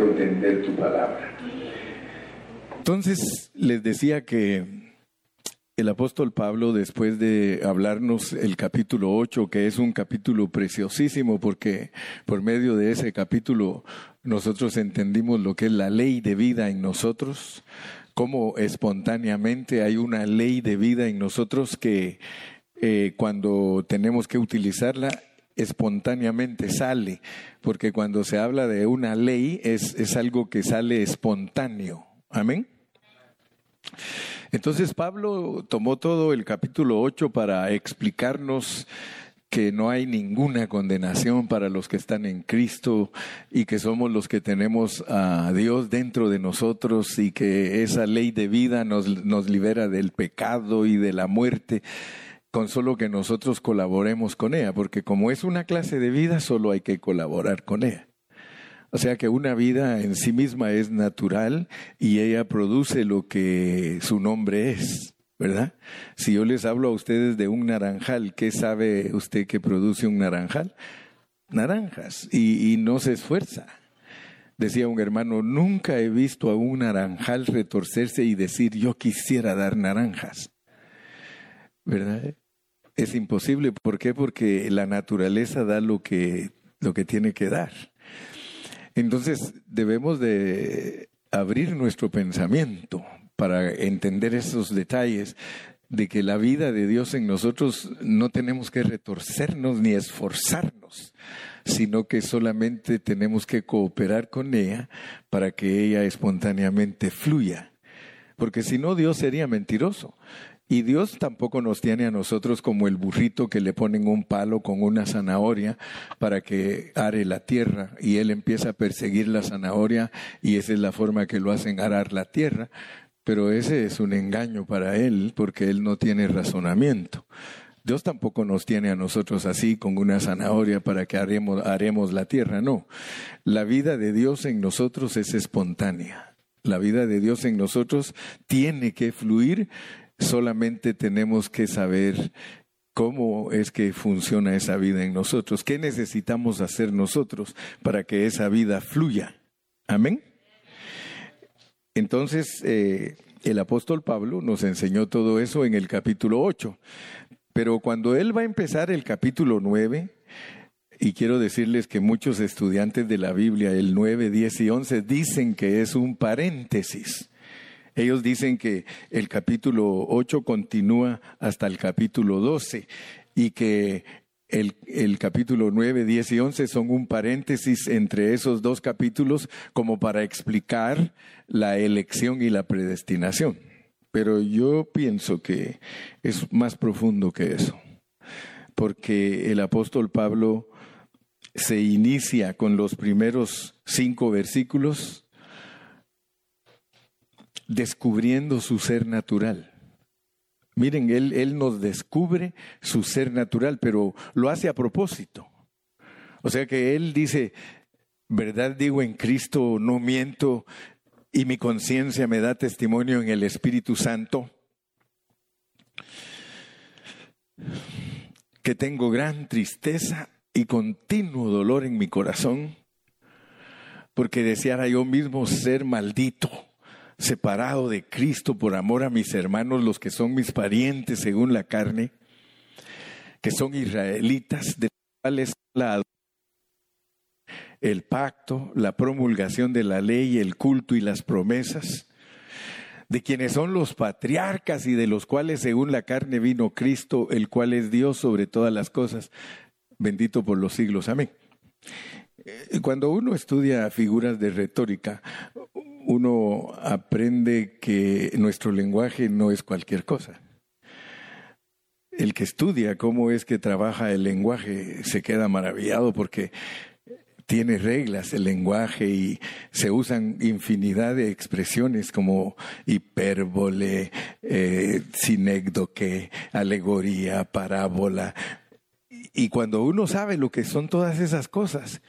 entender tu palabra. Entonces les decía que el apóstol Pablo, después de hablarnos el capítulo 8, que es un capítulo preciosísimo, porque por medio de ese capítulo nosotros entendimos lo que es la ley de vida en nosotros, cómo espontáneamente hay una ley de vida en nosotros que eh, cuando tenemos que utilizarla, espontáneamente sale, porque cuando se habla de una ley es, es algo que sale espontáneo. Amén. Entonces Pablo tomó todo el capítulo 8 para explicarnos que no hay ninguna condenación para los que están en Cristo y que somos los que tenemos a Dios dentro de nosotros y que esa ley de vida nos, nos libera del pecado y de la muerte con solo que nosotros colaboremos con ella, porque como es una clase de vida, solo hay que colaborar con ella. O sea que una vida en sí misma es natural y ella produce lo que su nombre es, ¿verdad? Si yo les hablo a ustedes de un naranjal, ¿qué sabe usted que produce un naranjal? Naranjas y, no se esfuerza. Decía un hermano, nunca he visto a un naranjal retorcerse y decir yo quisiera dar naranjas. ¿Verdad? Es imposible. ¿Por qué? Porque la naturaleza da lo que, lo que tiene que dar. Entonces debemos de abrir nuestro pensamiento para entender esos detalles de que la vida de Dios en nosotros no tenemos que retorcernos ni esforzarnos, sino que solamente tenemos que cooperar con ella para que ella espontáneamente fluya. Porque si no, Dios sería mentiroso. Y Dios tampoco nos tiene a nosotros como el burrito que le ponen un palo con una zanahoria para que are la tierra y él empieza a perseguir la zanahoria y esa es la forma que lo hacen arar la tierra. Pero ese es un engaño para él porque él no tiene razonamiento. Dios tampoco nos tiene a nosotros así con una zanahoria para que haremos, haremos la tierra, no. La vida de Dios en nosotros es espontánea. La vida de Dios en nosotros tiene que fluir Solamente tenemos que saber cómo es que funciona esa vida en nosotros, qué necesitamos hacer nosotros para que esa vida fluya. Amén. Entonces, eh, el apóstol Pablo nos enseñó todo eso en el capítulo 8, pero cuando él va a empezar el capítulo 9, y quiero decirles que muchos estudiantes de la Biblia, el 9, 10 y 11, dicen que es un paréntesis. Ellos dicen que el capítulo 8 continúa hasta el capítulo 12 y que el, el, capítulo 9, 10 y 11 son un paréntesis entre esos dos capítulos como para explicar la elección y la predestinación. Pero yo pienso que es más profundo que eso, porque el apóstol Pablo se inicia con los primeros cinco versículos descubriendo su ser natural. Miren, él, él nos descubre su ser natural, pero lo hace a propósito. O sea que Él dice, verdad digo en Cristo, no miento, y mi conciencia me da testimonio en el Espíritu Santo, que tengo gran tristeza y continuo dolor en mi corazón, porque deseara yo mismo ser maldito separado de Cristo por amor a mis hermanos, los que son mis parientes según la carne, que son israelitas, de cuales la el pacto, la promulgación de la ley, el culto y las promesas, de quienes son los patriarcas y de los cuales según la carne vino Cristo, el cual es Dios sobre todas las cosas, bendito por los siglos. Amén. Eh, cuando uno estudia figuras de retórica, uno aprende que nuestro lenguaje no es cualquier cosa. El que estudia cómo es que trabaja el lenguaje se queda maravillado porque tiene reglas el lenguaje y se usan infinidad de expresiones como hipérbole, eh, sinécdoque, alegoría, parábola. Y cuando uno sabe lo que son todas esas cosas,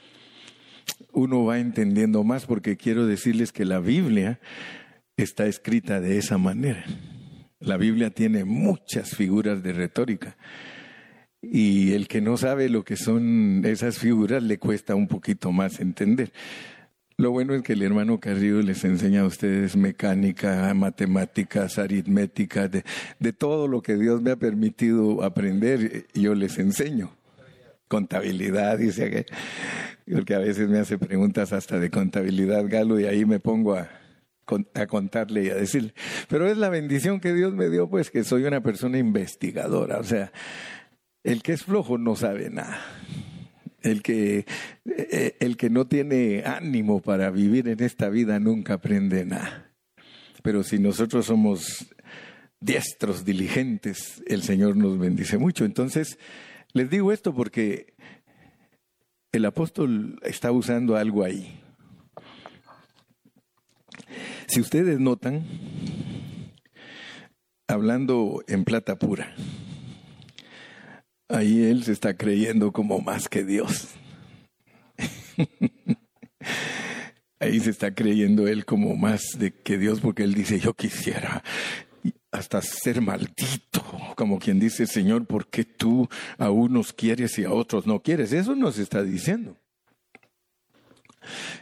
uno va entendiendo más porque quiero decirles que la Biblia está escrita de esa manera. La Biblia tiene muchas figuras de retórica y el que no sabe lo que son esas figuras le cuesta un poquito más entender. Lo bueno es que el hermano Carrillo les enseña a ustedes mecánica, matemáticas, aritmética, de, de todo lo que Dios me ha permitido aprender, yo les enseño. Contabilidad, dice que, porque a veces me hace preguntas hasta de contabilidad, Galo, y ahí me pongo a, a contarle y a decirle. Pero es la bendición que Dios me dio, pues que soy una persona investigadora. O sea, el que es flojo no sabe nada. El que, eh, el que no tiene ánimo para vivir en esta vida nunca aprende nada. Pero si nosotros somos diestros, diligentes, el Señor nos bendice mucho. Entonces, les digo esto porque el apóstol está usando algo ahí. Si ustedes notan, hablando en plata pura, Ahí él se está creyendo como más que Dios. Ahí se está creyendo él como más de que Dios porque él dice, yo quisiera hasta ser maldito, como quien dice, Señor, ¿por qué tú a unos quieres y a otros no quieres? Eso nos está diciendo.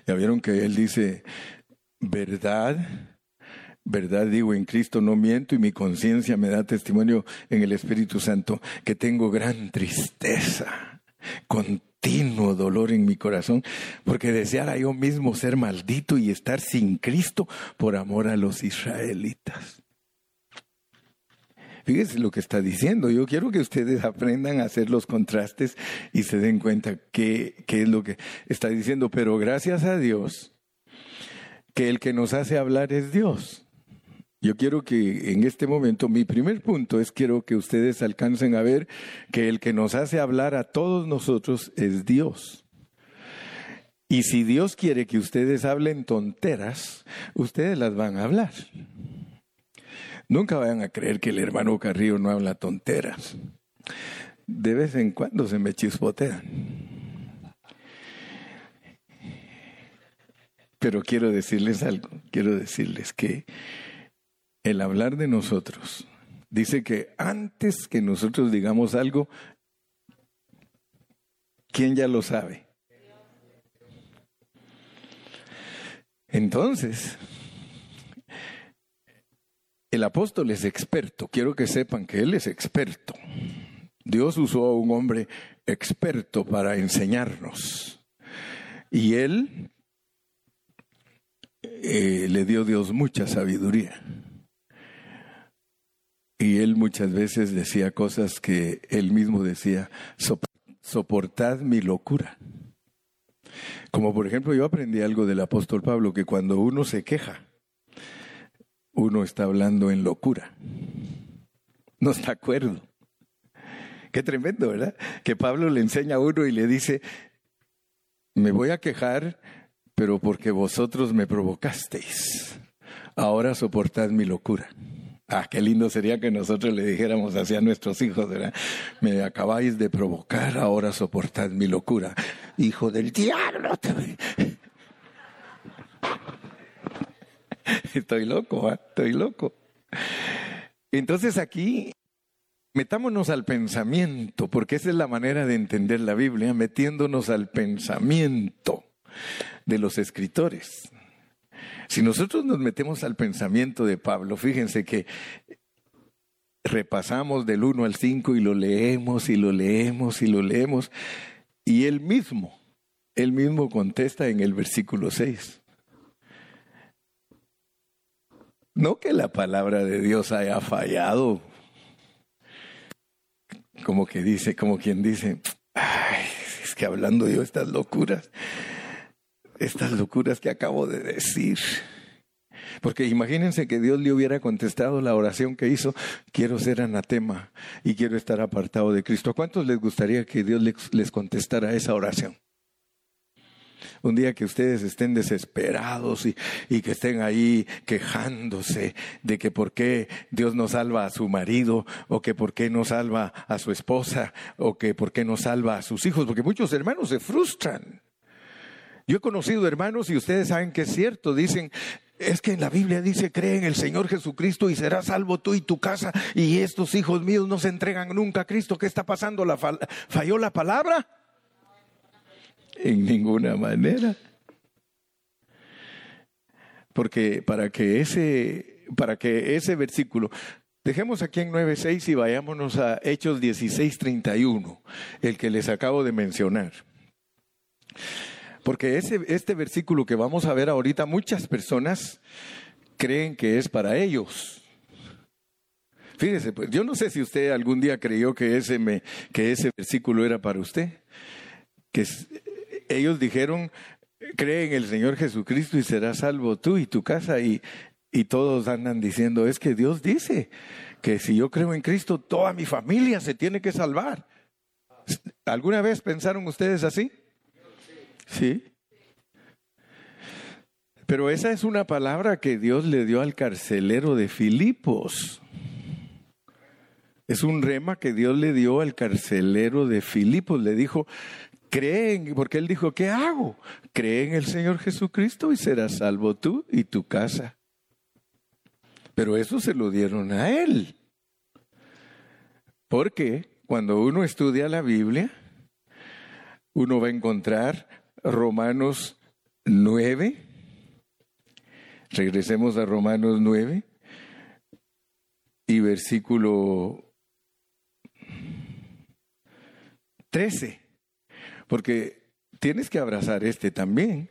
Ya vieron que él dice, verdad verdad digo en Cristo no miento y mi conciencia me da testimonio en el Espíritu Santo que tengo gran tristeza, continuo dolor en mi corazón, porque deseara yo mismo ser maldito y estar sin Cristo por amor a los israelitas. Fíjese lo que está diciendo. Yo quiero que ustedes aprendan a hacer los contrastes y se den cuenta qué, qué es lo que está diciendo. Pero gracias a Dios que el que nos hace hablar es Dios. Yo quiero que en este momento, mi primer punto es quiero que ustedes alcancen a ver que el que nos hace hablar a todos nosotros es Dios. Y si Dios quiere que ustedes hablen tonteras, ustedes las van a hablar. Nunca vayan a creer que el hermano Carrillo no habla tonteras. De vez en cuando se me chispotean. Pero quiero decirles algo, quiero decirles que el hablar de nosotros. Dice que antes que nosotros digamos algo, ¿quién ya lo sabe? Entonces, el apóstol es experto. Quiero que sepan que él es experto. Dios usó a un hombre experto para enseñarnos. Y él eh, le dio Dios mucha sabiduría. Y él muchas veces decía cosas que él mismo decía, soportad mi locura. Como por ejemplo yo aprendí algo del apóstol Pablo, que cuando uno se queja, uno está hablando en locura. No está de acuerdo. Qué tremendo, ¿verdad? Que Pablo le enseña a uno y le dice, me voy a quejar, pero porque vosotros me provocasteis. Ahora soportad mi locura. Ah, qué lindo sería que nosotros le dijéramos así a nuestros hijos, ¿verdad? Me acabáis de provocar, ahora soportad mi locura. Hijo del diablo. Estoy loco, ¿eh? estoy loco. Entonces aquí metámonos al pensamiento, porque esa es la manera de entender la Biblia, metiéndonos al pensamiento de los escritores. Si nosotros nos metemos al pensamiento de Pablo, fíjense que repasamos del 1 al 5 y lo leemos y lo leemos y lo leemos, y él mismo, él mismo contesta en el versículo 6. No que la palabra de Dios haya fallado, como que dice, como quien dice, ay, es que hablando yo estas locuras, estas locuras que acabo de decir. Porque imagínense que Dios le hubiera contestado la oración que hizo, quiero ser anatema y quiero estar apartado de Cristo. ¿A cuántos les gustaría que Dios les contestara esa oración? Un día que ustedes estén desesperados y, y, que estén ahí quejándose de que por qué Dios no salva a su marido o que por qué no salva a su esposa o que por qué no salva a sus hijos, porque muchos hermanos se frustran. Yo he conocido hermanos y ustedes saben que es cierto, dicen, es que en la Biblia dice, cree en el Señor Jesucristo y serás salvo tú y tu casa y estos hijos míos no se entregan nunca a Cristo. ¿Qué está pasando? ¿La ¿Falló la palabra? En ninguna manera. porque para que ese, para que ese versículo, dejemos aquí en 9.6 y vayámonos a Hechos 16.31, el que les acabo de mencionar. Porque ese, este versículo que vamos a ver ahorita, muchas personas creen que es para ellos. Fíjese, pues yo no sé si usted algún día creyó que ese, me, que ese versículo era para usted. Que ellos dijeron, cree en el Señor Jesucristo y serás salvo tú y tu casa. Y, y todos andan diciendo, es que Dios dice que si yo creo en Cristo, toda mi familia se tiene que salvar. ¿Alguna vez pensaron ustedes así? Sí. Pero esa es una palabra que Dios le dio al carcelero de Filipos. Es un rema que Dios le dio al carcelero de Filipos. Le dijo, creen, porque él dijo, ¿qué hago? Cree en el Señor Jesucristo y serás salvo tú y tu casa. Pero eso se lo dieron a él. Porque cuando uno estudia la Biblia, uno va a encontrar Romanos 9, Regresemos a Romanos 9 y versículo 13, porque tienes que abrazar este también.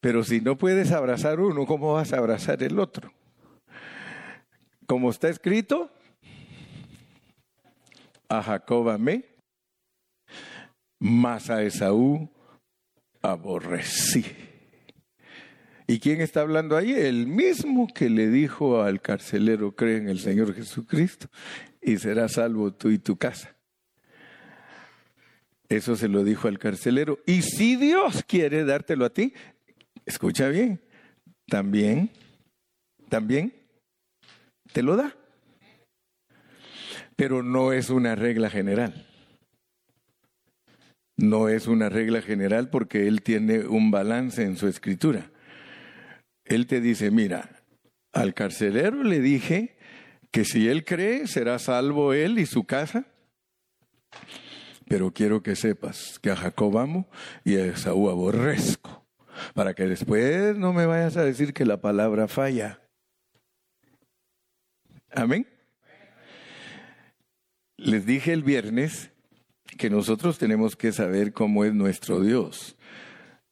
Pero si no puedes abrazar uno, ¿cómo vas a abrazar el otro? Como está escrito, a Jacob amé, mas a Esaú aborrecí. ¿Y quién está hablando ahí? El mismo que le dijo al carcelero, cree en el Señor Jesucristo y serás salvo tú y tu casa. Eso se lo dijo al carcelero. Y si Dios quiere dártelo a ti, escucha bien, también, también te lo da. Pero no es una regla general. No es una regla general porque Él tiene un balance en su escritura. Él te dice, mira, al carcelero le dije que si él cree, será salvo él y su casa. Pero quiero que sepas que a Jacob amo y a Esaú aborrezco, para que después no me vayas a decir que la palabra falla. Amén. Les dije el viernes que nosotros tenemos que saber cómo es nuestro Dios.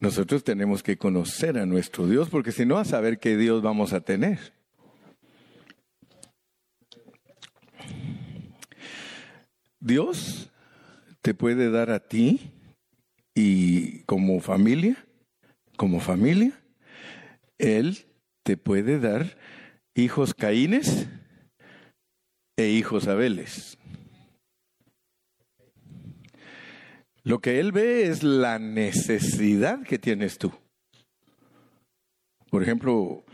Nosotros tenemos que conocer a nuestro Dios, porque si no, a saber qué Dios vamos a tener. Dios te puede dar a ti y como familia, como familia, Él te puede dar hijos caínes e hijos abeles. Lo que él ve es la necesidad que tienes tú. Por ejemplo,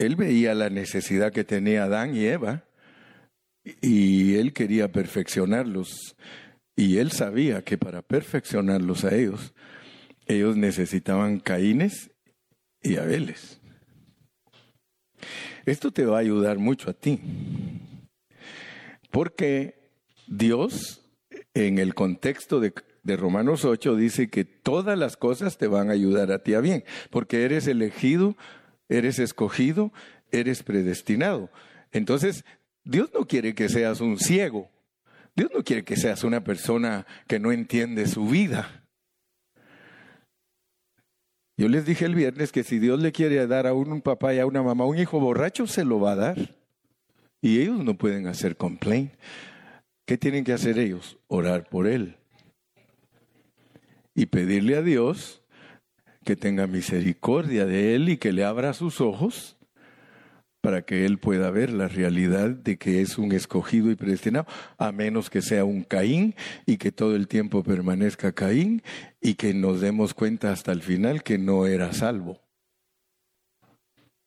él veía la necesidad que tenía Adán y Eva y él quería perfeccionarlos. Y él sabía que para perfeccionarlos a ellos, ellos necesitaban Caínes y Abeles. Esto te va a ayudar mucho a ti. Porque Dios, en el contexto de de Romanos 8 dice que todas las cosas te van a ayudar a ti a bien, porque eres elegido, eres escogido, eres predestinado. Entonces, Dios no quiere que seas un ciego. Dios no quiere que seas una persona que no entiende su vida. Yo les dije el viernes que si Dios le quiere dar a un papá y a una mamá un hijo borracho, se lo va a dar. Y ellos no pueden hacer complaint. ¿Qué tienen que hacer ellos? Orar por él y pedirle a Dios que tenga misericordia de él y que le abra sus ojos para que él pueda ver la realidad de que es un escogido y predestinado, a menos que sea un Caín y que todo el tiempo permanezca Caín y que nos demos cuenta hasta el final que no era salvo.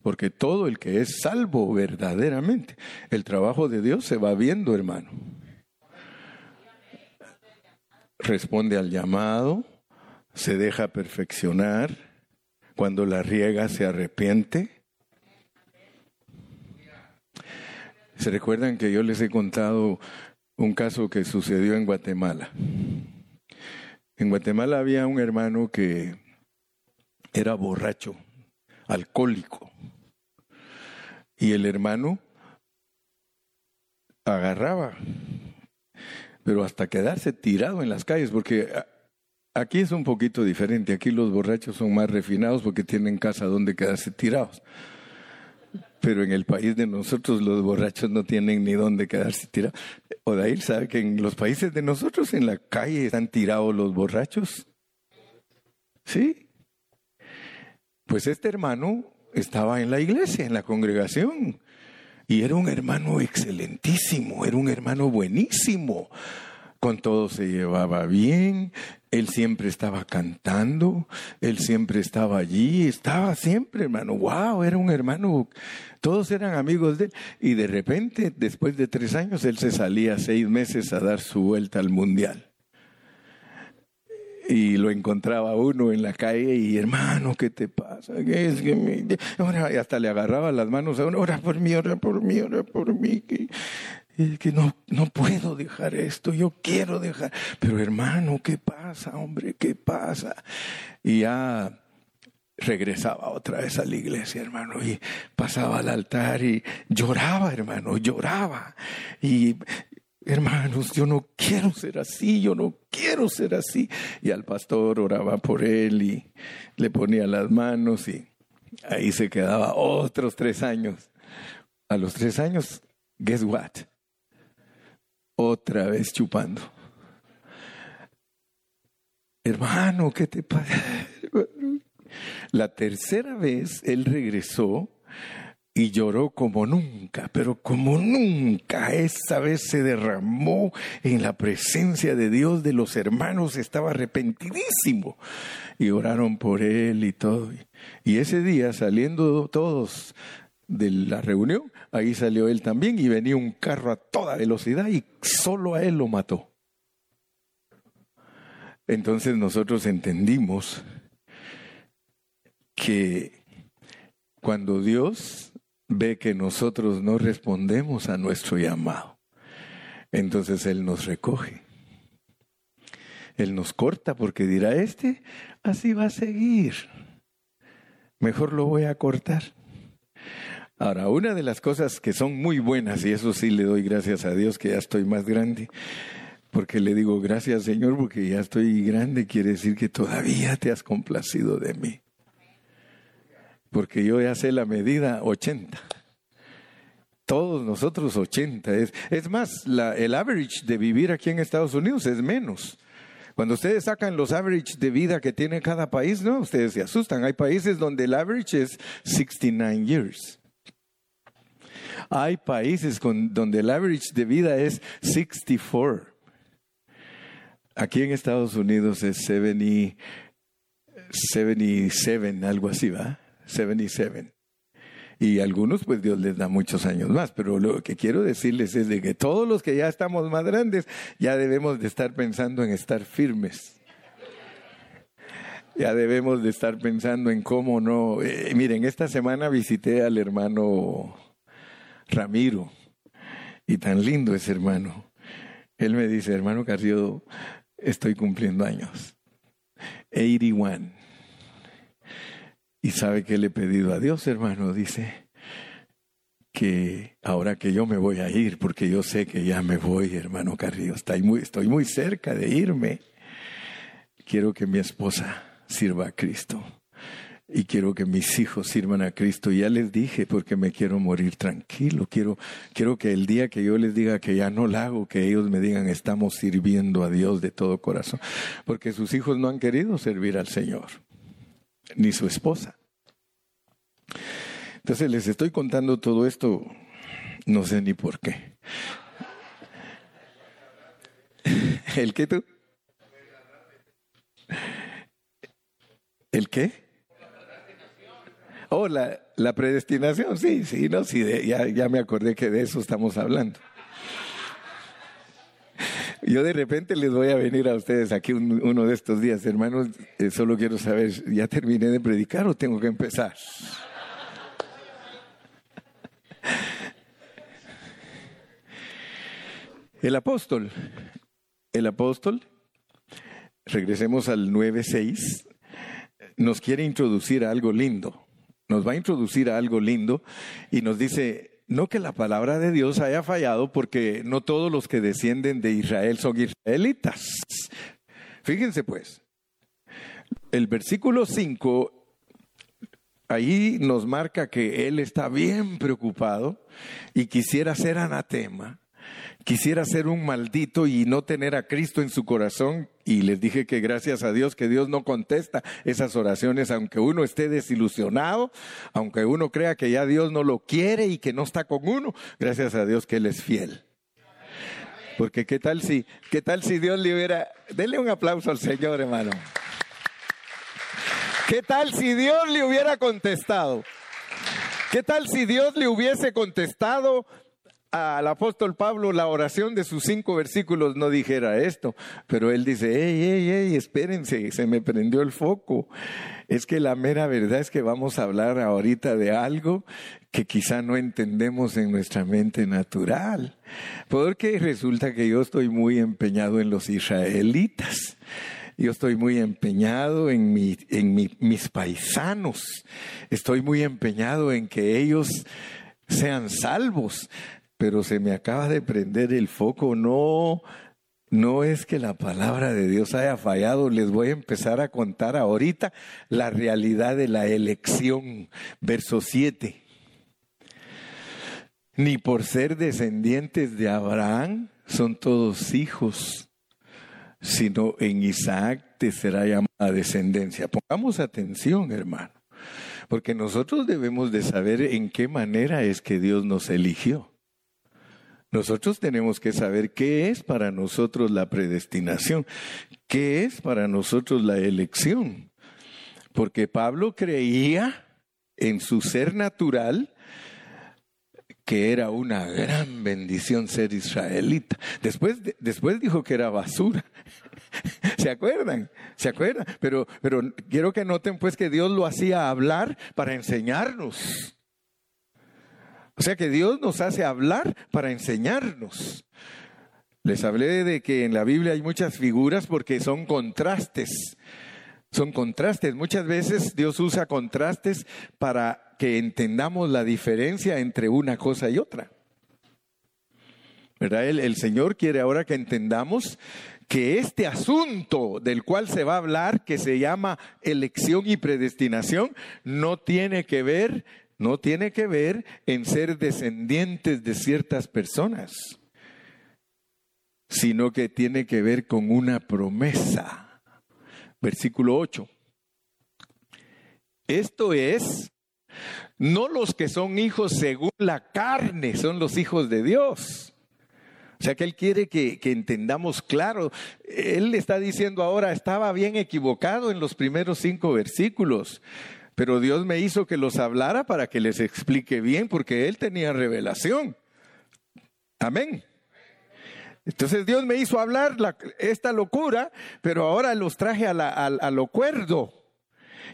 Porque todo el que es salvo verdaderamente, el trabajo de Dios se va viendo, hermano. Responde al llamado, se deja perfeccionar, cuando la riega se arrepiente. ¿Se recuerdan que yo les he contado un caso que sucedió en Guatemala? En Guatemala había un hermano que era borracho, alcohólico. Y el hermano agarraba, pero hasta quedarse tirado en las calles, porque aquí es un poquito diferente. Aquí los borrachos son más refinados porque tienen casa donde quedarse tirados. Pero en el país de nosotros los borrachos no tienen ni dónde quedarse tirados. Odair sabe que en los países de nosotros en la calle están tirados los borrachos. ¿Sí? Pues este hermano estaba en la iglesia, en la congregación. Y era un hermano excelentísimo, era un hermano buenísimo. Con todo se llevaba bien, él siempre estaba cantando, él siempre estaba allí, estaba siempre, hermano. Wow, era un hermano. Todos eran amigos de él. Y de repente, después de tres años, él se salía seis meses a dar su vuelta al mundial y lo encontraba uno en la calle y hermano, ¿qué te pasa? ¿Qué es que me... y hasta le agarraba las manos a uno, ora por mí, ora por mí, ora por mí, que, que no, no puedo dejar esto, yo quiero dejar, pero hermano, ¿qué pasa, hombre? ¿Qué pasa? Y ya regresaba otra vez a la iglesia, hermano, y pasaba al altar y lloraba, hermano, lloraba. Y hermanos, yo no quiero ser así, yo no quiero ser así. Y al pastor oraba por él y le ponía las manos y ahí se quedaba otros tres años. A los tres años, guess what? Otra vez chupando. Hermano, ¿qué te pasa? La tercera vez él regresó y lloró como nunca, pero como nunca. Esa vez se derramó en la presencia de Dios de los hermanos, estaba arrepentidísimo. Y oraron por él y todo. Y ese día, saliendo todos de la reunión, ahí salió él también y venía un carro a toda velocidad y solo a él lo mató. Entonces nosotros entendimos que cuando Dios ve que nosotros no respondemos a nuestro llamado, entonces Él nos recoge. Él nos corta porque dirá, este así va a seguir. Mejor lo voy a cortar. Ahora, una de las cosas que son muy buenas, y eso sí le doy gracias a Dios que ya estoy más grande, porque le digo gracias Señor porque ya estoy grande, quiere decir que todavía te has complacido de mí porque yo ya sé la medida 80. Todos nosotros 80. Es, es más, el average de vivir aquí en Estados Unidos es menos. Cuando ustedes sacan los average de vida que tiene cada país, ¿no? Ustedes se asustan. Hay países donde el average es 69 years. Hay países donde el average de vida es 64. Aquí en Estados Unidos es 70, 77, algo así, ¿va? 77. Y algunos, pues Dios les da muchos años más, pero lo que quiero decirles es de que todos los que ya estamos más grandes, ya debemos de estar pensando en estar firmes. Ya debemos de estar pensando en cómo no. Eh, miren, esta semana visité al hermano Ramiro, y tan lindo ese hermano. Él me dice, hermano Carrillo, estoy cumpliendo años. 81. Y sabe que le he pedido a Dios, hermano, dice que ahora que yo me voy a ir, porque yo sé que ya me voy, hermano Carrillo, estoy muy, estoy muy cerca de irme, quiero que mi esposa sirva a Cristo y quiero que mis hijos sirvan a Cristo. Ya les dije porque me quiero morir tranquilo. Quiero, quiero que el día que yo les diga que ya no la hago, que ellos me digan estamos sirviendo a Dios de todo corazón. Porque sus hijos no han querido servir al Señor ni su esposa. Entonces les estoy contando todo esto, no sé ni por qué. ¿El qué tú? ¿El qué? Oh, la, predestinación, sí, sí, no, sí, ya, ya me acordé que de eso estamos hablando. Yo de repente les voy a venir a ustedes aquí uno de estos días, hermanos. Eh, solo quiero saber, ¿ya terminé de predicar o tengo que empezar? El apóstol, el apóstol, regresemos al 9.6, nos quiere introducir a algo lindo. Nos va a introducir a algo lindo y nos dice, no que la palabra de Dios haya fallado porque no todos los que descienden de Israel son israelitas. Fíjense pues, el versículo 5 ahí nos marca que él está bien preocupado y quisiera ser anatema, quisiera ser un maldito y no tener a Cristo en su corazón. Y les dije que gracias a Dios que Dios no contesta esas oraciones, aunque uno esté desilusionado, aunque uno crea que ya Dios no lo quiere y que no está con uno, gracias a Dios que Él es fiel. Porque qué tal si, qué tal si Dios le hubiera, denle un aplauso al Señor, hermano. ¿Qué tal si Dios le hubiera contestado? ¿Qué tal si Dios le hubiese contestado al apóstol Pablo la oración de sus cinco versículos no dijera esto, pero él dice, hey, hey, hey, espérense, se me prendió el foco. Es que la mera verdad es que vamos a hablar ahorita de algo que quizá no entendemos en nuestra mente natural, porque resulta que yo estoy muy empeñado en los israelitas. Yo estoy muy empeñado en, mi, en mis paisanos. Estoy muy empeñado en que ellos sean salvos. Pero se me acaba de prender el foco. No, no es que la palabra de Dios haya fallado. Les voy a empezar a contar ahorita la realidad de la elección. Verso 7. Ni por ser descendientes de Abraham son todos hijos sino en Isaac te será llamada descendencia. Pongamos atención, hermano, porque nosotros debemos de saber en qué manera es que Dios nos eligió. Nosotros tenemos que saber qué es para nosotros la predestinación, qué es para nosotros la elección. Porque Pablo creía en su ser natural que era una gran bendición ser israelita. Después, después dijo que era basura. ¿Se acuerdan? ¿Se acuerdan? Pero, pero quiero que noten pues que Dios lo hacía hablar para enseñarnos. O sea que Dios nos hace hablar para enseñarnos. Les hablé de que en la Biblia hay muchas figuras porque son contrastes. Son contrastes. Muchas veces Dios usa contrastes para que entendamos la diferencia entre una cosa y otra. ¿Verdad? El, el, Señor quiere ahora que entendamos que este asunto del cual se va a hablar, que se llama elección y predestinación, no tiene que ver, no tiene que ver en ser descendientes de ciertas personas, sino que tiene que ver con una promesa. Versículo 8. Esto es no los que son hijos según la carne, son los hijos de Dios. O sea que Él quiere que, entendamos claro. Él está diciendo ahora, estaba bien equivocado en los primeros cinco versículos, pero Dios me hizo que los hablara para que les explique bien, porque Él tenía revelación. Amén. Entonces Dios me hizo hablar esta locura, pero ahora los traje a, a lo cuerdo.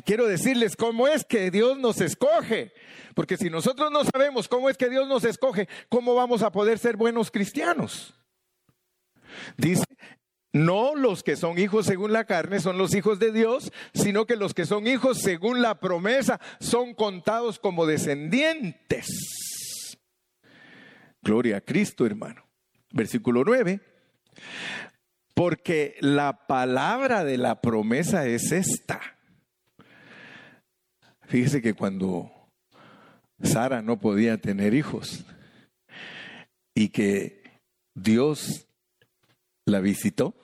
Quiero decirles cómo es que Dios nos escoge. Porque si nosotros no sabemos cómo es que Dios nos escoge, ¿cómo vamos a poder ser buenos cristianos? Dice, no los que son hijos según la carne son los hijos de Dios, sino que los que son hijos según la promesa son contados como descendientes. Gloria a Cristo, hermano. Versículo 9. Porque la palabra de la promesa es esta Fíjese que cuando Sara no podía tener hijos y que Dios la visitó,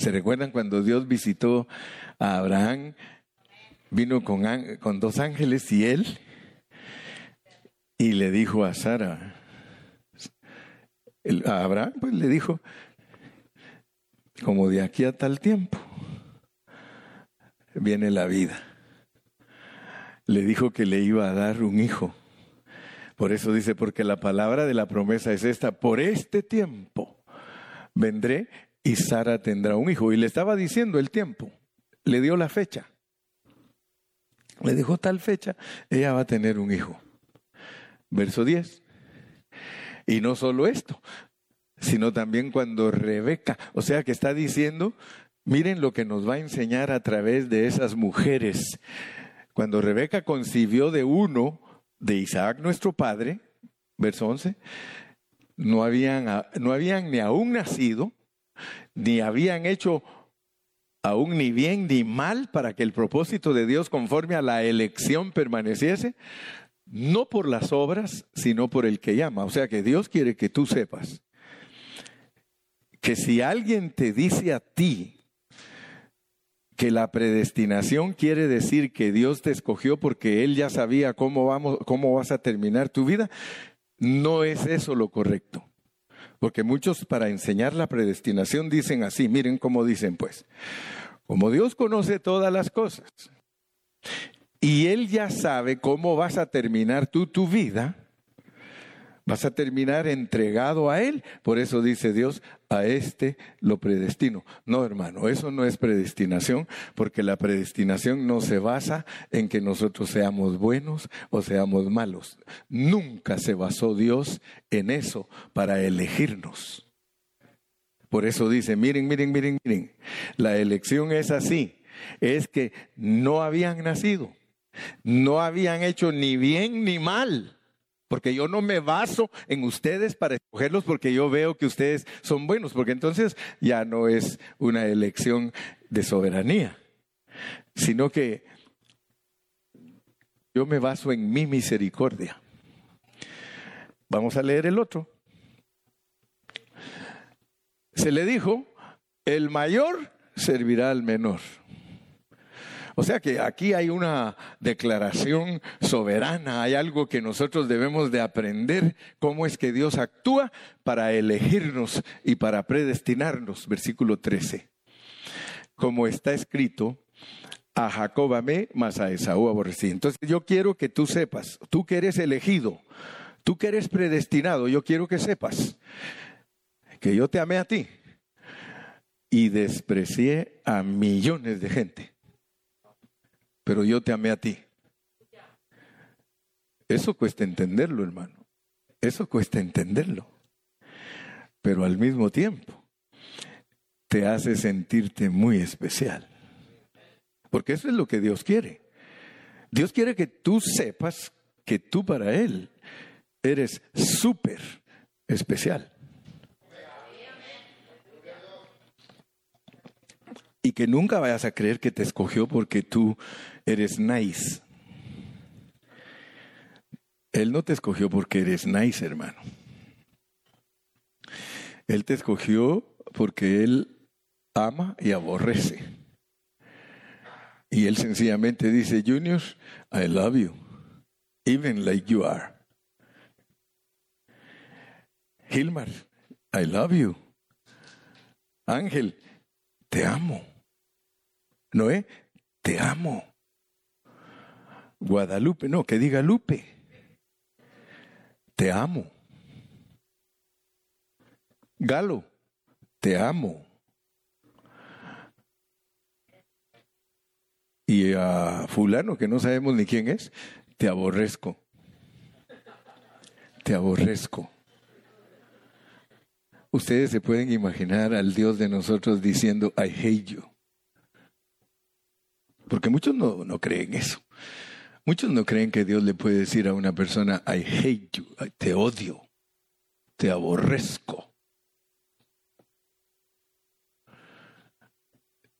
¿se recuerdan cuando Dios visitó a Abraham? Vino con, con dos ángeles y él y le dijo a Sara, a Abraham pues le dijo, como de aquí a tal tiempo viene la vida le dijo que le iba a dar un hijo. Por eso dice, porque la palabra de la promesa es esta, por este tiempo vendré y Sara tendrá un hijo. Y le estaba diciendo el tiempo, le dio la fecha. Le dijo tal fecha, ella va a tener un hijo. Verso 10. Y no solo esto, sino también cuando Rebeca, o sea que está diciendo, miren lo que nos va a enseñar a través de esas mujeres Cuando Rebeca concibió de uno, de Isaac nuestro padre, verso 11, no habían, no habían ni aún nacido, ni habían hecho aún ni bien ni mal para que el propósito de Dios conforme a la elección permaneciese, no por las obras, sino por el que llama. O sea que Dios quiere que tú sepas que si alguien te dice a ti que la predestinación quiere decir que Dios te escogió porque Él ya sabía cómo, vamos, cómo vas a terminar tu vida, no es eso lo correcto. Porque muchos para enseñar la predestinación dicen así, miren cómo dicen pues, como Dios conoce todas las cosas y Él ya sabe cómo vas a terminar tú tu vida, vas a terminar entregado a Él. Por eso dice Dios, a este lo predestino. No, hermano, eso no es predestinación, porque la predestinación no se basa en que nosotros seamos buenos o seamos malos. Nunca se basó Dios en eso para elegirnos. Por eso dice, miren, miren, miren, miren, la elección es así, es que no habían nacido, no habían hecho ni bien ni mal porque yo no me baso en ustedes para escogerlos porque yo veo que ustedes son buenos, porque entonces ya no es una elección de soberanía, sino que yo me baso en mi misericordia. Vamos a leer el otro. Se le dijo, el mayor servirá al menor. O sea que aquí hay una declaración soberana, hay algo que nosotros debemos de aprender, cómo es que Dios actúa para elegirnos y para predestinarnos. Versículo 13. Como está escrito, a Jacob amé, mas a Esaú aborrecí. Entonces yo quiero que tú sepas, tú que eres elegido, tú que eres predestinado, yo quiero que sepas que yo te amé a ti y desprecié a millones de gente pero yo te amé a ti. Eso cuesta entenderlo, hermano. Eso cuesta entenderlo. Pero al mismo tiempo te hace sentirte muy especial. Porque eso es lo que Dios quiere. Dios quiere que tú sepas que tú para Él eres súper especial. Y que nunca vayas a creer que te escogió porque tú eres nice. Él no te escogió porque eres nice, hermano. Él te escogió porque Él ama y aborrece. Y Él sencillamente dice, Junior, I love you, even like you are. Hilmar, I love you. Ángel, te amo. Noé, te amo. Guadalupe, no, que diga Lupe. Te amo. Galo, te amo. Y a fulano, que no sabemos ni quién es, te aborrezco. Te aborrezco. Ustedes se pueden imaginar al Dios de nosotros diciendo, I hate you. Porque muchos no, no creen eso. Muchos no creen que Dios le puede decir a una persona, I hate you, te odio, te aborrezco.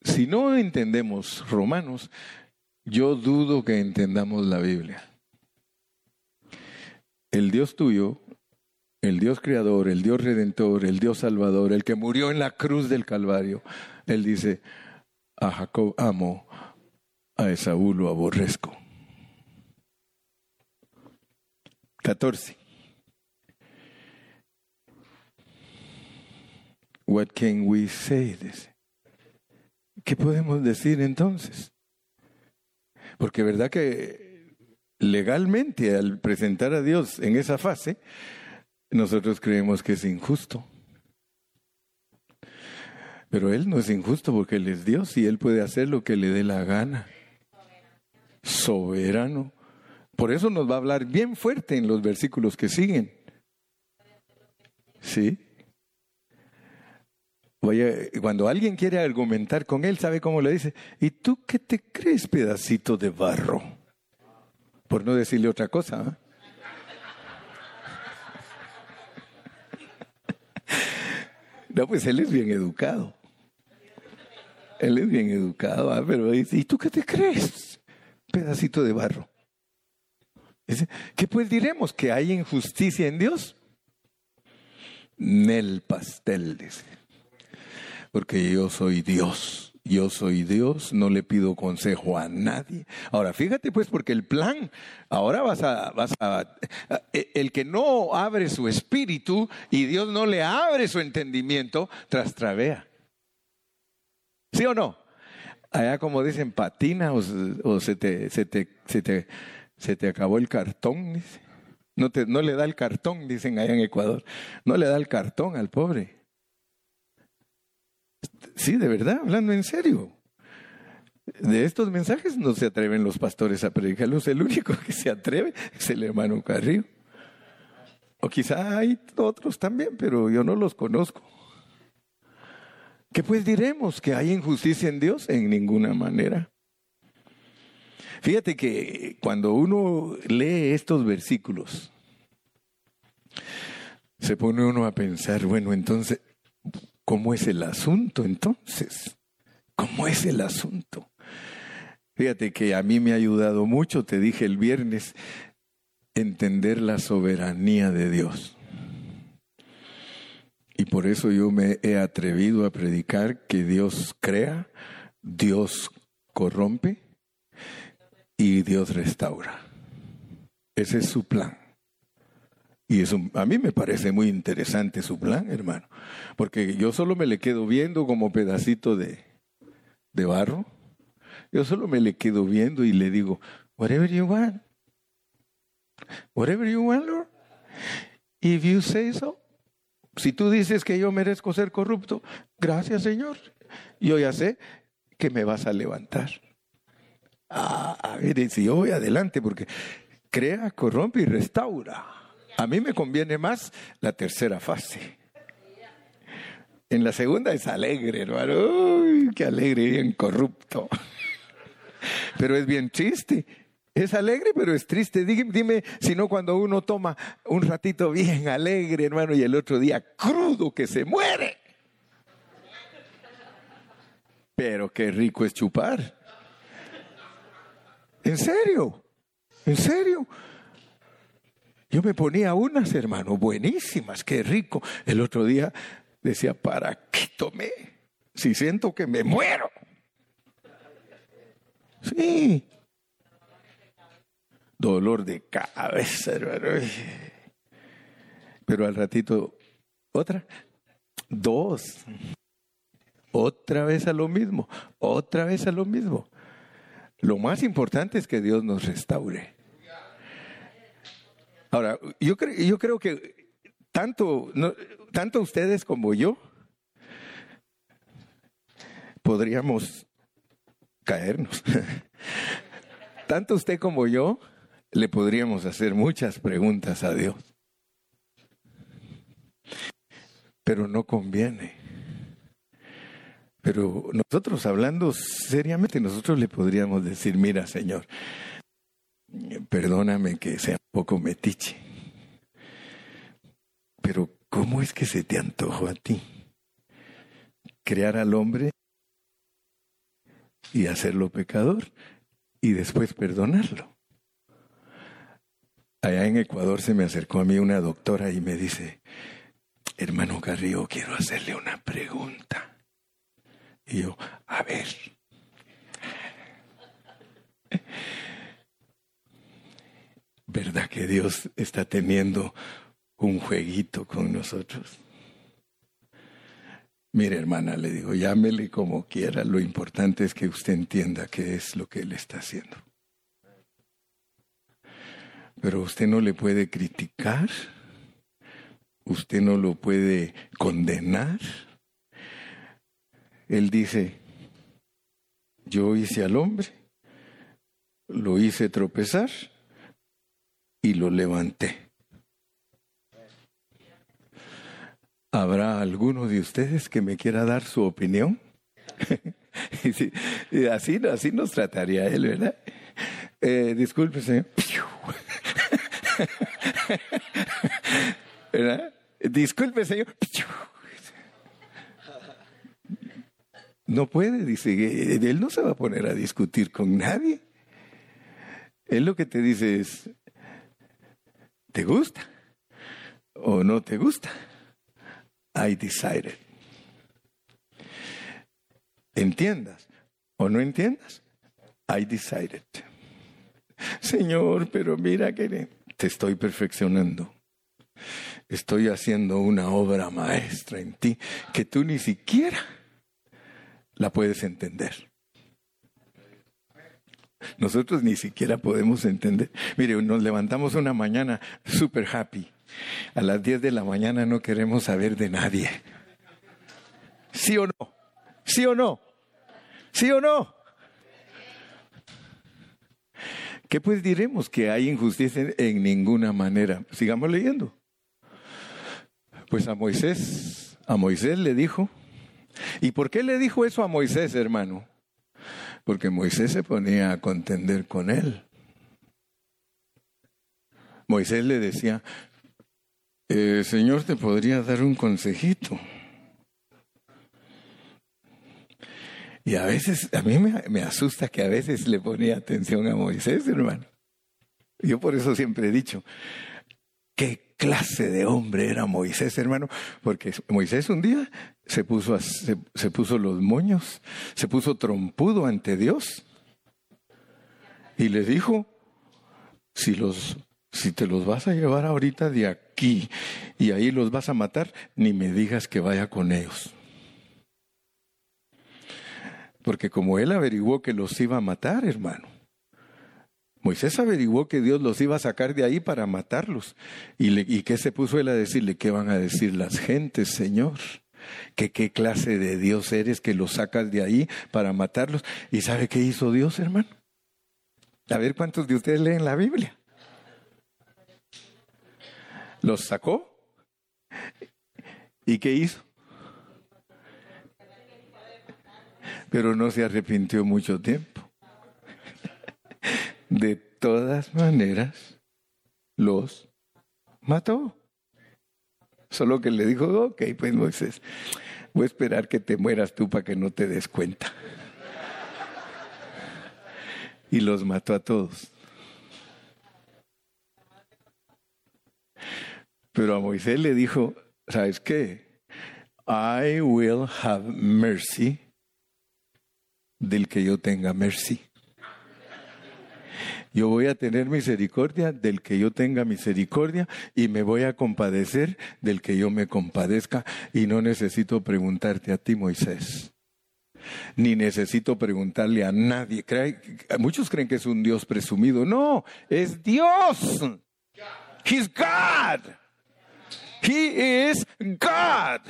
Si no entendemos Romanos, yo dudo que entendamos la Biblia. El Dios tuyo, el Dios creador, el Dios redentor, el Dios salvador, el que murió en la cruz del Calvario, Él dice, a Jacob amo, a Esaú lo aborrezco. 14. What can we say? ¿Qué podemos decir entonces? Porque verdad que legalmente al presentar a Dios en esa fase, nosotros creemos que es injusto. Pero Él no es injusto porque Él es Dios y Él puede hacer lo que le dé la gana. Soberano. Por eso nos va a hablar bien fuerte en los versículos que siguen. ¿Sí? cuando alguien quiere argumentar con él, ¿sabe cómo le dice? ¿Y tú qué te crees, pedacito de barro? por no decirle otra cosa. ¿ah? No, pues él es bien educado. Él es bien educado, ¿ah? pero dice, ¿y tú qué te crees? Pedacito de barro. ¿Qué pues diremos? ¿Que hay injusticia en Dios? Nel pastel, dice. Porque yo soy Dios yo soy Dios, no le pido consejo a nadie. Ahora, fíjate pues, porque el plan, ahora vas a, vas a, eh, el que no abre su espíritu y Dios no le abre su entendimiento, trastravea. ¿Sí o no? Allá como dicen, patina o, se, te, se, te, se, te, se te acabó el cartón. No, te, no le da el cartón, dicen allá en Ecuador. No le da el cartón al pobre. Sí, de verdad, hablando en serio. De estos mensajes no se atreven los pastores a predicarlos. El único que se atreve es el hermano Carrillo. O quizá hay otros también, pero yo no los conozco. ¿Qué pues diremos? ¿Que hay injusticia en Dios? En ninguna manera. Fíjate que cuando uno lee estos versículos, se pone uno a pensar, bueno, entonces, ¿Cómo es el asunto entonces? ¿Cómo es el asunto? Fíjate que a mí me ha ayudado mucho, te dije el viernes, entender la soberanía de Dios. Y por eso yo me he atrevido a predicar que Dios crea, Dios corrompe y Dios restaura. Ese es su plan. Y eso, a mí me parece muy interesante su plan, hermano, porque yo solo me le quedo viendo como pedacito de, de barro. Yo solo me le quedo viendo y le digo, whatever you want, whatever you want, Lord. If you say so, si tú dices que yo merezco ser corrupto, gracias Señor. Yo ya sé que me vas a levantar. Ah, a ver, si yo voy adelante, porque crea, corrompe y restaura. A mí me conviene más la tercera fase. En la segunda es alegre, hermano. Uy, qué alegre, bien corrupto. Pero es bien triste. Es alegre, pero es triste. Dime, dime si no cuando uno toma un ratito bien alegre, hermano, y el otro día crudo que se muere. Pero qué rico es chupar. ¿En serio? ¿En serio? Yo me ponía unas, hermano, buenísimas, qué rico. El otro día decía, ¿para qué tomé? Si siento que me muero. Sí. Dolor de cabeza. Pero al ratito, otra, dos. Otra vez a lo mismo, otra vez a lo mismo. Lo más importante es que Dios nos restaure. Ahora, yo, yo creo que tanto, tanto ustedes como yo podríamos caernos. tanto usted como yo le podríamos hacer muchas preguntas a Dios. Pero no conviene. Pero nosotros hablando seriamente, nosotros le podríamos decir, mira Señor, perdóname que sea un poco metiche, pero ¿cómo es que se te antojó a ti crear al hombre y hacerlo pecador y después perdonarlo? Allá en Ecuador se me acercó a mí una doctora y me dice, hermano Carrillo, quiero hacerle una pregunta. Y yo, a ver. ¿Verdad que Dios está teniendo un jueguito con nosotros? Mire, hermana, le digo, llámele como quiera, lo importante es que usted entienda qué es lo que Él está haciendo. Pero usted no le puede criticar, usted no lo puede condenar. Él dice, yo hice al hombre, lo hice tropezar y lo levanté. ¿Habrá alguno de ustedes que me quiera dar su opinión? así, así nos trataría él, ¿verdad? Eh, disculpe. ¿Verdad? Disculpe, Señor. No puede, dice, él no se va a poner a discutir con nadie. Él lo que te dice es, ¿te gusta o no te gusta? I decided. Entiendas o no entiendas, I decided. Señor, pero mira que te estoy perfeccionando. Estoy haciendo una obra maestra en ti que tú ni siquiera la puedes entender. Nosotros ni siquiera podemos entender. Mire, nos levantamos una mañana super happy. A las 10 de la mañana no queremos saber de nadie. ¿Sí o no? ¿Sí o no? ¿Sí o no? ¿Qué pues diremos? Que hay injusticia en ninguna manera. Sigamos leyendo. Pues a Moisés, a Moisés le dijo, ¿Y por qué le dijo eso a Moisés, hermano? Porque Moisés se ponía a contender con él. Moisés le decía, eh, Señor, te podría dar un consejito. Y a veces, a mí me, asusta que a veces le ponía atención a Moisés, hermano. Yo por eso siempre he dicho, qué clase de hombre era Moisés, hermano, porque Moisés un día se puso, se, puso los moños, se puso trompudo ante Dios y le dijo, si los si te los vas a llevar ahorita de aquí y ahí los vas a matar, ni me digas que vaya con ellos. Porque como él averiguó que los iba a matar, hermano, Moisés averiguó que Dios los iba a sacar de ahí para matarlos. ¿Y, le, qué se puso él a decirle? ¿Qué van a decir las gentes, Señor? ¿Que qué clase de Dios eres que los sacas de ahí para matarlos? ¿Y sabe qué hizo Dios, hermano? A ver cuántos de ustedes leen la Biblia. Los sacó. ¿Y qué hizo? Pero no se arrepintió mucho tiempo. De todas maneras, los mató. Solo que le dijo, ok, pues Moisés, voy a esperar que te mueras tú para que no te des cuenta. Y los mató a todos. Pero a Moisés le dijo, ¿sabes qué? I will have mercy del que yo tenga mercy. Yo voy a tener misericordia del que yo tenga misericordia y me voy a compadecer del que yo me compadezca y no necesito preguntarte a ti, Moisés. Ni necesito preguntarle a nadie. Muchos creen que es un Dios presumido. No, es Dios. He's God. He is God.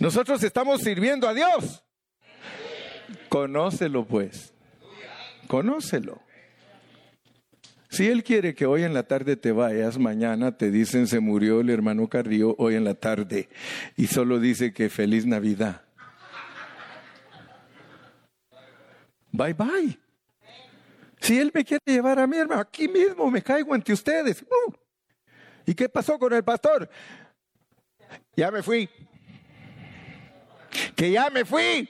Nosotros estamos sirviendo a Dios. Conócelo pues. Conócelo. Si Él quiere que hoy en la tarde te vayas, mañana te dicen se murió el hermano Carrillo hoy en la tarde y solo dice que feliz Navidad. Bye bye. Si Él me quiere llevar a mi hermano, aquí mismo me caigo ante ustedes. Uh. ¿Y qué pasó con el pastor? Ya me fui. Que ya me fui.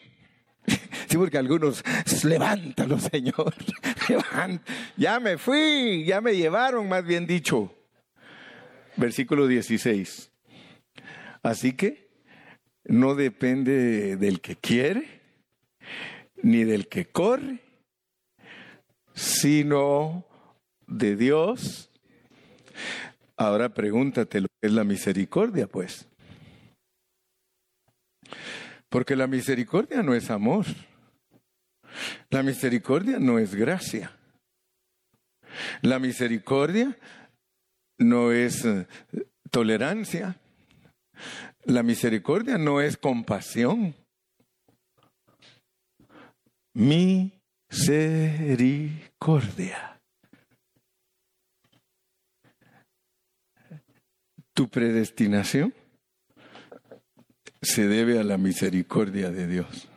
Sí, porque algunos, levántalo, Señor. ya me fui, ya me llevaron, más bien dicho. Versículo 16. Así que no depende del que quiere, ni del que corre, sino de Dios. Ahora pregúntate lo que es la misericordia, pues. Porque la misericordia no es amor. La misericordia no es gracia. La misericordia no es eh, tolerancia. La misericordia no es compasión. Misericordia. Tu predestinación se debe a la misericordia de Dios.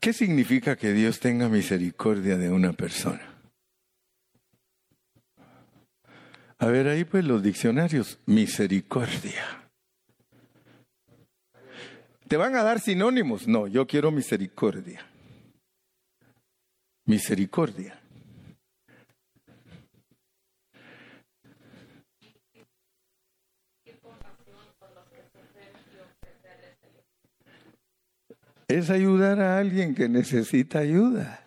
¿Qué significa que Dios tenga misericordia de una persona? A ver ahí pues los diccionarios, misericordia. ¿Te van a dar sinónimos? No, yo quiero misericordia. Misericordia. Es ayudar a alguien que necesita ayuda.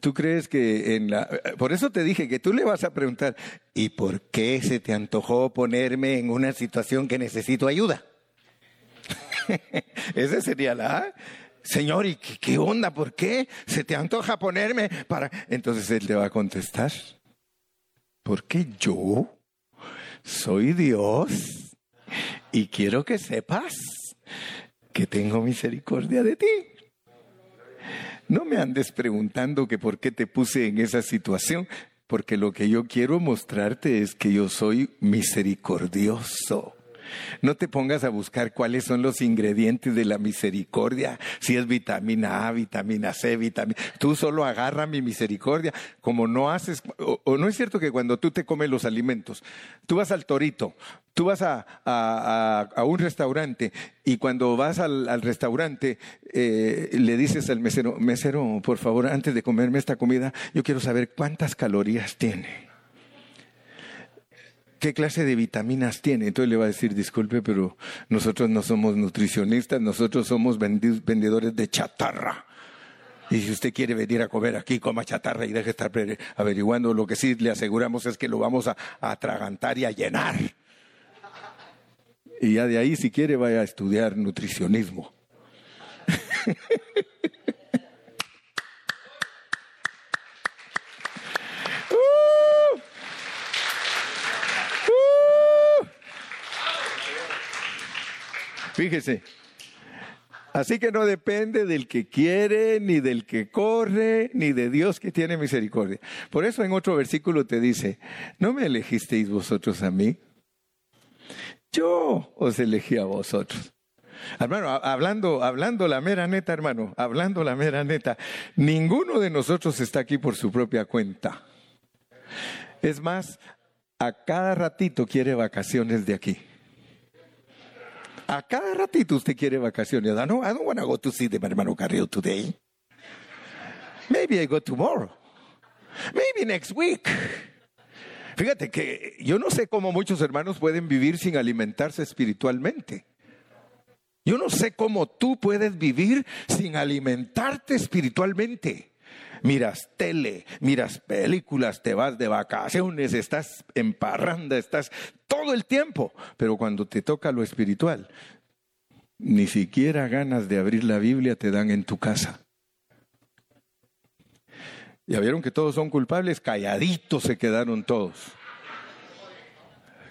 Tú crees que en la... Por eso te dije que tú le vas a preguntar, ¿y por qué se te antojó ponerme en una situación que necesito ayuda? Esa sería la... Señor, ¿y qué, onda? ¿Por qué se te antoja ponerme para...? Entonces él te va a contestar, porque yo soy Dios y quiero que sepas que tengo misericordia de ti. No me andes preguntando que por qué te puse en esa situación, porque lo que yo quiero mostrarte es que yo soy misericordioso. No te pongas a buscar cuáles son los ingredientes de la misericordia, si es vitamina A, vitamina C, vitamina... Tú solo agarra mi misericordia, como no haces... O, no es cierto que cuando tú te comes los alimentos, tú vas al torito, tú vas a, a, un restaurante y cuando vas al, restaurante eh, le dices al mesero, mesero, por favor, antes de comerme esta comida, yo quiero saber cuántas calorías tiene. ¿Qué clase de vitaminas tiene? Entonces le va a decir, disculpe, pero nosotros no somos nutricionistas, nosotros somos vendedores de chatarra. Y si usted quiere venir a comer aquí, coma chatarra y deje de estar averiguando, lo que sí le aseguramos es que lo vamos a atragantar y a llenar. Y ya de ahí, si quiere, vaya a estudiar nutricionismo. Fíjese. Así que no depende del que quiere, ni del que corre, ni de Dios que tiene misericordia. Por eso en otro versículo te dice, ¿no me elegisteis vosotros a mí? Yo os elegí a vosotros. Hermano, hablando, hablando la mera neta, hermano, hablando la mera neta, ninguno de nosotros está aquí por su propia cuenta. Es más, a cada ratito quiere vacaciones de aquí. A cada ratito usted quiere vacaciones. I don't, I don't want to go to see them, hermano Carrillo, today. Maybe I go tomorrow. Maybe next week. Fíjate que yo no sé cómo muchos hermanos pueden vivir sin alimentarse espiritualmente. Yo no sé cómo tú puedes vivir sin alimentarte espiritualmente. Miras tele, miras películas, te vas de vacaciones, estás en parranda, estás todo el tiempo. Pero cuando te toca lo espiritual, ni siquiera ganas de abrir la Biblia te dan en tu casa. Ya vieron que todos son culpables, calladitos se quedaron todos.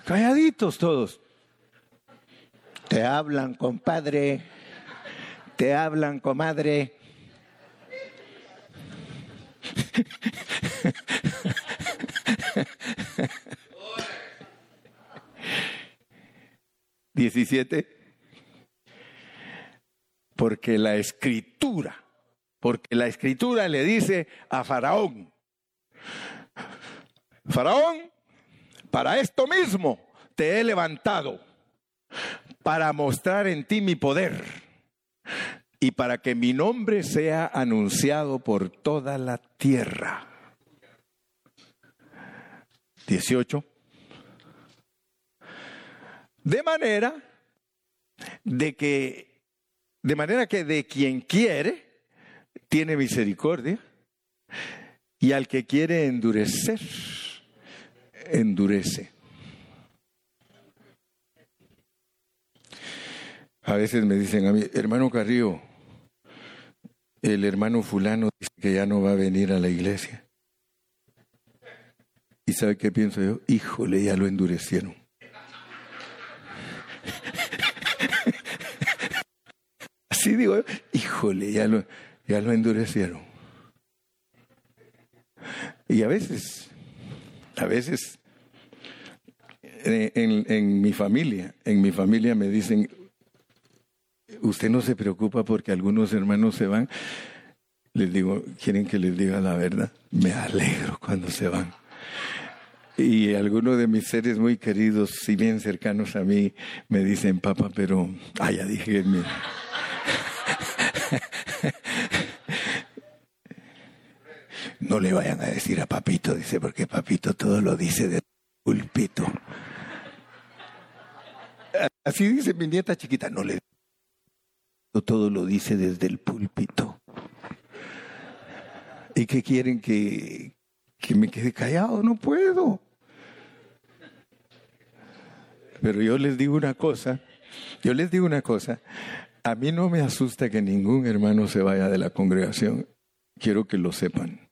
Calladitos todos. Te hablan, compadre. Te hablan, comadre. Diecisiete. Porque la escritura, porque la escritura le dice a Faraón, Faraón, para esto mismo te he levantado, para mostrar en ti mi poder y para que mi nombre sea anunciado por toda la tierra. 18. De manera de que, de manera que de quien quiere, tiene misericordia, y al que quiere endurecer, endurece. A veces me dicen a mí, hermano Carrillo, el hermano fulano dice que ya no va a venir a la iglesia. ¿Y sabe qué pienso yo? Híjole, ya lo endurecieron. Así digo, híjole, ya lo, ya lo endurecieron. Y a veces, a veces, en, en mi familia, en mi familia me dicen, usted no se preocupa porque algunos hermanos se van. Les digo, ¿quieren que les diga la verdad? Me alegro cuando se van. Y algunos de mis seres muy queridos, si bien cercanos a mí, me dicen, papá, pero, ah, ya dije, mira. No le vayan a decir a papito, dice, porque papito todo lo dice de pulpito. Así dice mi nieta chiquita, no le todo lo dice desde el púlpito. ¿Y qué quieren que, que me quede callado? No puedo. Pero yo les digo una cosa, yo les digo una cosa, a mí no me asusta que ningún hermano se vaya de la congregación, quiero que lo sepan,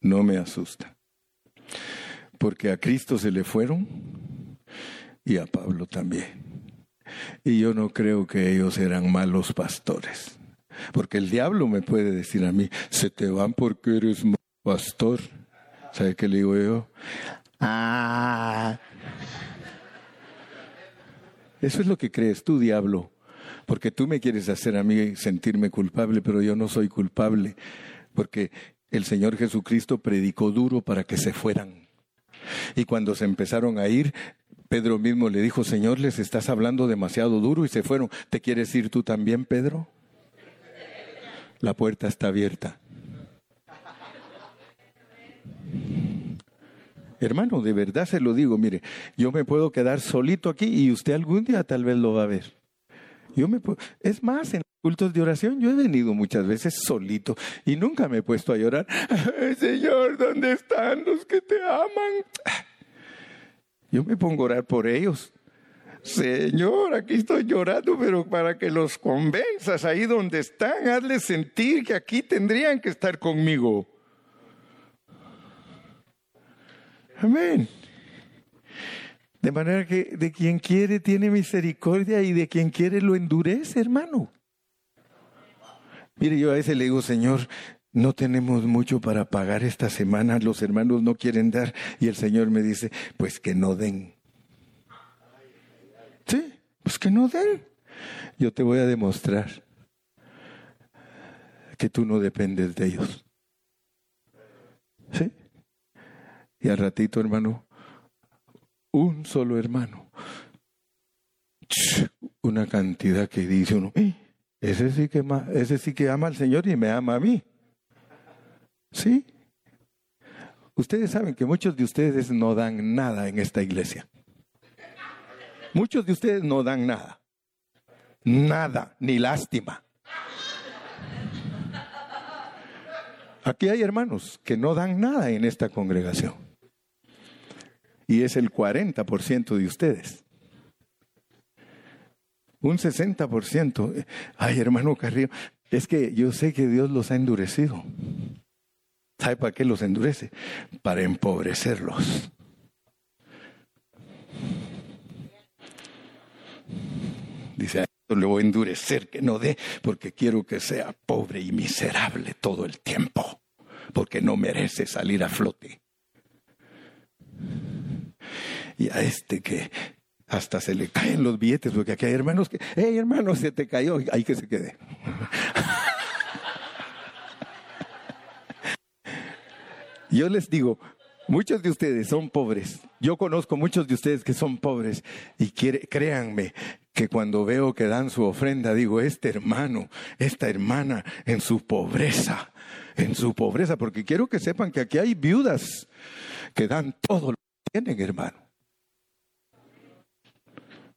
no me asusta. Porque a Cristo se le fueron y a Pablo también. Y yo no creo que ellos eran malos pastores. Porque el diablo me puede decir a mí, se te van porque eres pastor. ¿Sabe qué le digo yo? Ah. Eso es lo que crees tú, diablo. Porque tú me quieres hacer a mí sentirme culpable, pero yo no soy culpable. Porque el Señor Jesucristo predicó duro para que se fueran. Y cuando se empezaron a ir, Pedro mismo le dijo, Señor, les estás hablando demasiado duro y se fueron. ¿Te quieres ir tú también, Pedro? La puerta está abierta. Hermano, de verdad se lo digo, mire, yo me puedo quedar solito aquí y usted algún día tal vez lo va a ver. Yo me es más, en cultos de oración yo he venido muchas veces solito y nunca me he puesto a llorar. Señor, ¿dónde están los que te aman? Yo me pongo a orar por ellos. Señor, aquí estoy llorando, pero para que los convenzas ahí donde están, hazles sentir que aquí tendrían que estar conmigo. Amén. De manera que de quien quiere tiene misericordia y de quien quiere lo endurece, hermano. Mire, yo a veces le digo, Señor, no tenemos mucho para pagar esta semana, los hermanos no quieren dar y el Señor me dice, pues que no den. Sí, pues que no den. Yo te voy a demostrar que tú no dependes de ellos. ¿Sí? Y al ratito, hermano, un solo hermano, una cantidad que dice uno, ese sí que, ese sí que ama al Señor y me ama a mí. Sí. Ustedes saben que muchos de ustedes no dan nada en esta iglesia. Muchos de ustedes no dan nada. Nada, ni lástima. Aquí hay hermanos que no dan nada en esta congregación. Y es el 40% de ustedes. Un 60%. Ay, hermano Carrillo, es que yo sé que Dios los ha endurecido. ¿Sabe para qué los endurece? Para empobrecerlos. Dice, esto le voy a endurecer que no dé, porque quiero que sea pobre y miserable todo el tiempo, porque no merece salir a flote. Y a este que hasta se le caen los billetes, porque aquí hay hermanos que, hey hermano, se te cayó, ahí que se quede. Yo les digo, muchos de ustedes son pobres. Yo conozco muchos de ustedes que son pobres y créanme que cuando veo que dan su ofrenda, digo, este hermano, esta hermana en su pobreza, en su pobreza, porque quiero que sepan que aquí hay viudas que dan todo lo que tienen, hermano.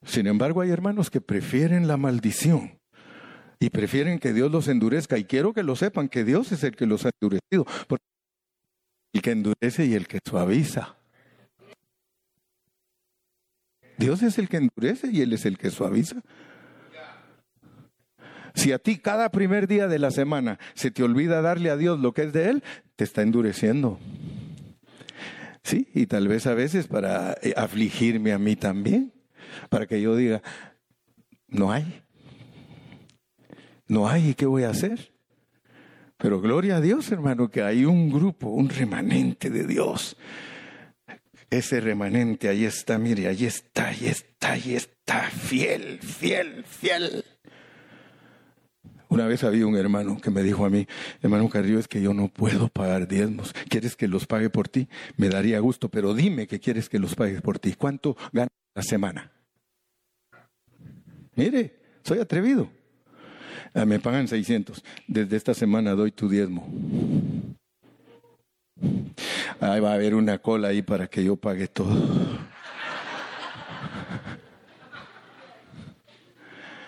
Sin embargo, hay hermanos que prefieren la maldición y prefieren que Dios los endurezca. Y quiero que lo sepan, que Dios es el que los ha endurecido. El que endurece y el que suaviza. Dios es el que endurece y Él es el que suaviza. Si a ti cada primer día de la semana se te olvida darle a Dios lo que es de Él, te está endureciendo. Sí, y tal vez a veces para eh, afligirme a mí también, para que yo diga, no hay, no hay, ¿y qué voy a hacer? Pero gloria a Dios, hermano, que hay un grupo, un remanente de Dios. Ese remanente, ahí está, mire, ahí está, ahí está, ahí está, fiel, fiel, fiel. Una vez había un hermano que me dijo a mí, hermano Carrillo, es que yo no puedo pagar diezmos. ¿Quieres que los pague por ti? Me daría gusto, pero dime que quieres que los pague por ti. ¿Cuánto ganas la semana? Mire, soy atrevido. Ah, me pagan 600. Desde esta semana doy tu diezmo. Ahí va a haber una cola ahí para que yo pague todo.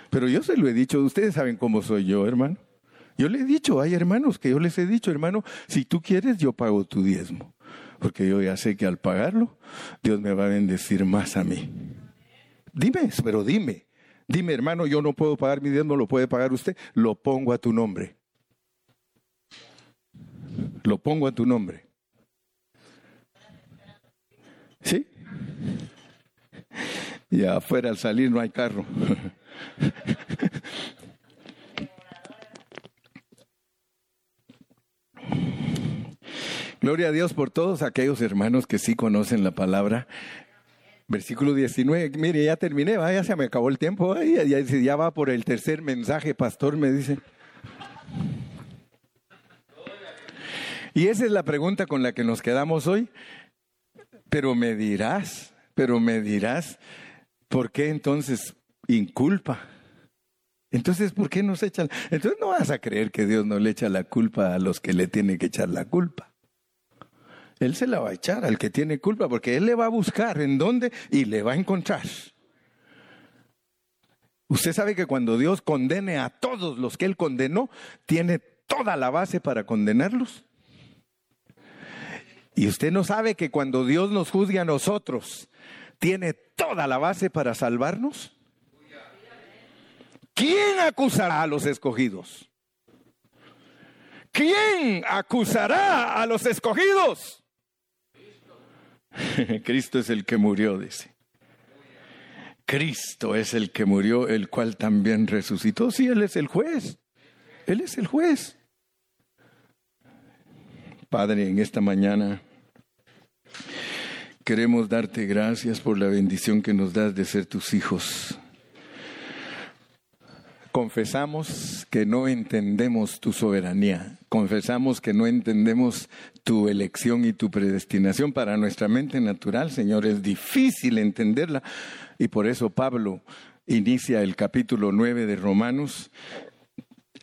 Pero yo se lo he dicho, ustedes saben cómo soy yo, hermano. Yo le he dicho, hay hermanos que yo les he dicho, hermano, si tú quieres, yo pago tu diezmo. Porque yo ya sé que al pagarlo, Dios me va a bendecir más a mí. Dime, pero dime. Dime, hermano, yo no puedo pagar mi diezmo, lo puede pagar usted. Lo pongo a tu nombre. Lo pongo a tu nombre. ¿Sí? Y afuera al salir no hay carro. Gloria a Dios por todos aquellos hermanos que sí conocen la palabra. Versículo 19, mire, ya terminé, ya se me acabó el tiempo, ya, ya va por el tercer mensaje, pastor, me dice. Y esa es la pregunta con la que nos quedamos hoy. Pero me dirás, pero me dirás, ¿por qué entonces inculpa? Entonces, ¿por qué nos echan? Entonces no vas a creer que Dios no le echa la culpa a los que le tienen que echar la culpa. Él se la va a echar al que tiene culpa, porque Él le va a buscar en dónde y le va a encontrar. Usted sabe que cuando Dios condene a todos los que Él condenó, tiene toda la base para condenarlos. Y usted no sabe que cuando Dios nos juzgue a nosotros, tiene toda la base para salvarnos. ¿Quién acusará a los escogidos? ¿Quién acusará a los escogidos? Cristo es el que murió, dice. Cristo es el que murió, el cual también resucitó. Sí, Él es el juez. Él es el juez. Padre, en esta mañana queremos darte gracias por la bendición que nos das de ser tus hijos. Confesamos que no entendemos tu soberanía, confesamos que no entendemos tu elección y tu predestinación para nuestra mente natural, Señor, es difícil entenderla y por eso Pablo inicia el capítulo 9 de Romanos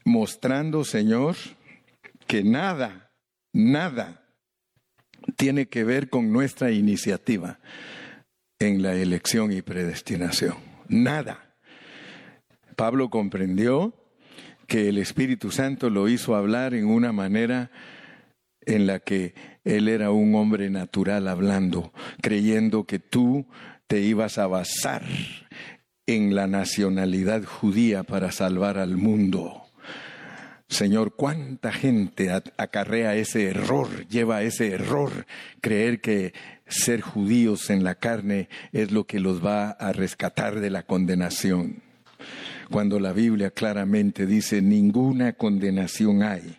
mostrando, Señor, que nada, nada tiene que ver con nuestra iniciativa en la elección y predestinación. Nada. Pablo comprendió que el Espíritu Santo lo hizo hablar en una manera en la que él era un hombre natural hablando, creyendo que tú te ibas a basar en la nacionalidad judía para salvar al mundo. Señor, ¿cuánta gente acarrea ese error, lleva ese error, creer que ser judíos en la carne es lo que los va a rescatar de la condenación? Cuando la Biblia claramente dice ninguna condenación hay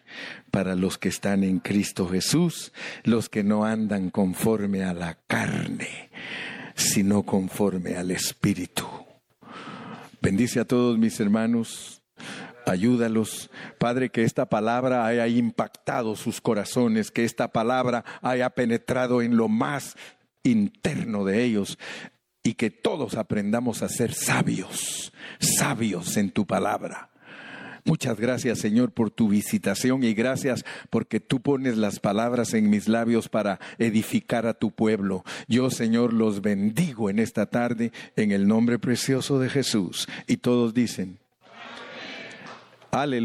para los que están en Cristo Jesús, los que no andan conforme a la carne, sino conforme al Espíritu. Bendice a todos mis hermanos, ayúdalos. Padre, que esta palabra haya impactado sus corazones, que esta palabra haya penetrado en lo más interno de ellos y que todos aprendamos a ser sabios, sabios en tu palabra. Muchas gracias Señor por tu visitación y gracias porque tú pones las palabras en mis labios para edificar a tu pueblo. Yo Señor los bendigo en esta tarde en el nombre precioso de Jesús. Y todos dicen, aleluya.